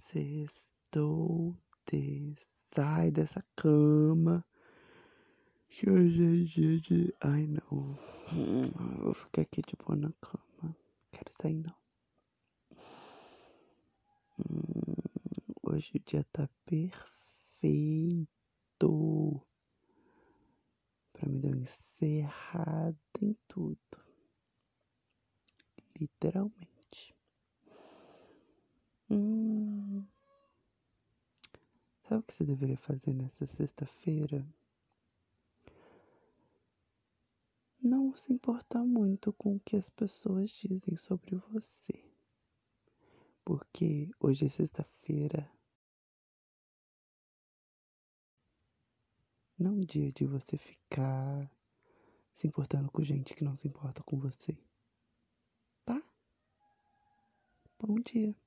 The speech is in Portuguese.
Sextou, sai dessa cama. Que hoje é dia de. Ai não. vou ficar aqui de boa na cama. Quero sair não. Hum, hoje o dia tá perfeito. Pra me dar uma encerrada em tudo. Literalmente. Sabe o que você deveria fazer nessa sexta-feira? Não se importar muito com o que as pessoas dizem sobre você. Porque hoje é sexta-feira. Não é dia de você ficar se importando com gente que não se importa com você. Tá? Bom dia.